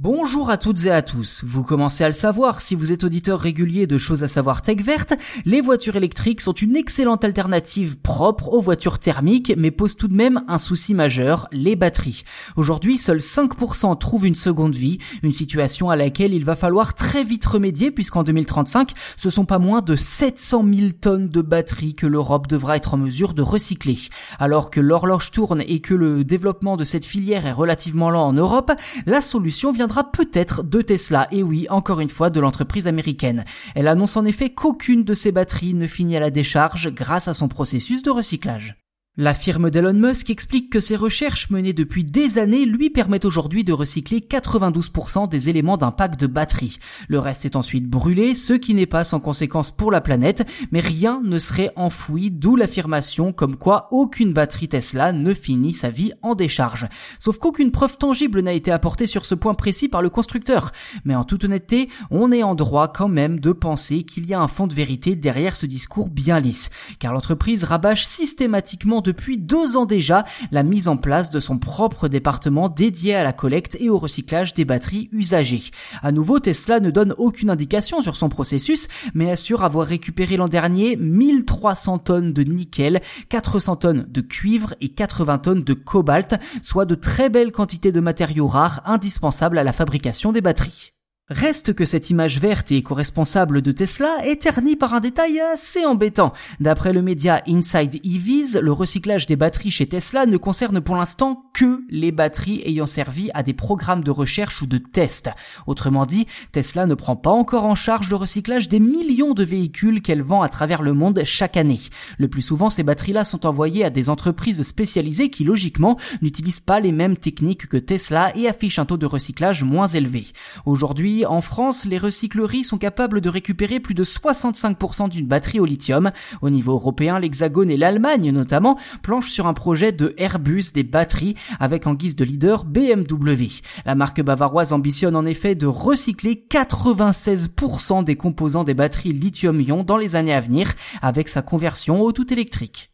Bonjour à toutes et à tous. Vous commencez à le savoir si vous êtes auditeur régulier de choses à savoir tech verte, les voitures électriques sont une excellente alternative propre aux voitures thermiques mais posent tout de même un souci majeur, les batteries. Aujourd'hui, seuls 5% trouvent une seconde vie, une situation à laquelle il va falloir très vite remédier puisqu'en 2035, ce sont pas moins de 700 000 tonnes de batteries que l'Europe devra être en mesure de recycler. Alors que l'horloge tourne et que le développement de cette filière est relativement lent en Europe, la solution vient peut-être de Tesla, et oui, encore une fois, de l'entreprise américaine. Elle annonce en effet qu'aucune de ses batteries ne finit à la décharge grâce à son processus de recyclage. La firme d'Elon Musk explique que ses recherches menées depuis des années lui permettent aujourd'hui de recycler 92% des éléments d'un pack de batterie. Le reste est ensuite brûlé, ce qui n'est pas sans conséquence pour la planète, mais rien ne serait enfoui, d'où l'affirmation comme quoi aucune batterie Tesla ne finit sa vie en décharge. Sauf qu'aucune preuve tangible n'a été apportée sur ce point précis par le constructeur. Mais en toute honnêteté, on est en droit quand même de penser qu'il y a un fond de vérité derrière ce discours bien lisse, car l'entreprise rabâche systématiquement depuis deux ans déjà la mise en place de son propre département dédié à la collecte et au recyclage des batteries usagées. À nouveau, Tesla ne donne aucune indication sur son processus, mais assure avoir récupéré l'an dernier 1300 tonnes de nickel, 400 tonnes de cuivre et 80 tonnes de cobalt, soit de très belles quantités de matériaux rares indispensables à la fabrication des batteries. Reste que cette image verte et éco-responsable de Tesla est ternie par un détail assez embêtant. D'après le média Inside EVs, le recyclage des batteries chez Tesla ne concerne pour l'instant que les batteries ayant servi à des programmes de recherche ou de test. Autrement dit, Tesla ne prend pas encore en charge le recyclage des millions de véhicules qu'elle vend à travers le monde chaque année. Le plus souvent, ces batteries-là sont envoyées à des entreprises spécialisées qui, logiquement, n'utilisent pas les mêmes techniques que Tesla et affichent un taux de recyclage moins élevé. Aujourd'hui, en France, les recycleries sont capables de récupérer plus de 65% d'une batterie au lithium. Au niveau européen, l'Hexagone et l'Allemagne notamment planchent sur un projet de Airbus des batteries avec en guise de leader BMW. La marque bavaroise ambitionne en effet de recycler 96% des composants des batteries lithium-ion dans les années à venir avec sa conversion au tout électrique.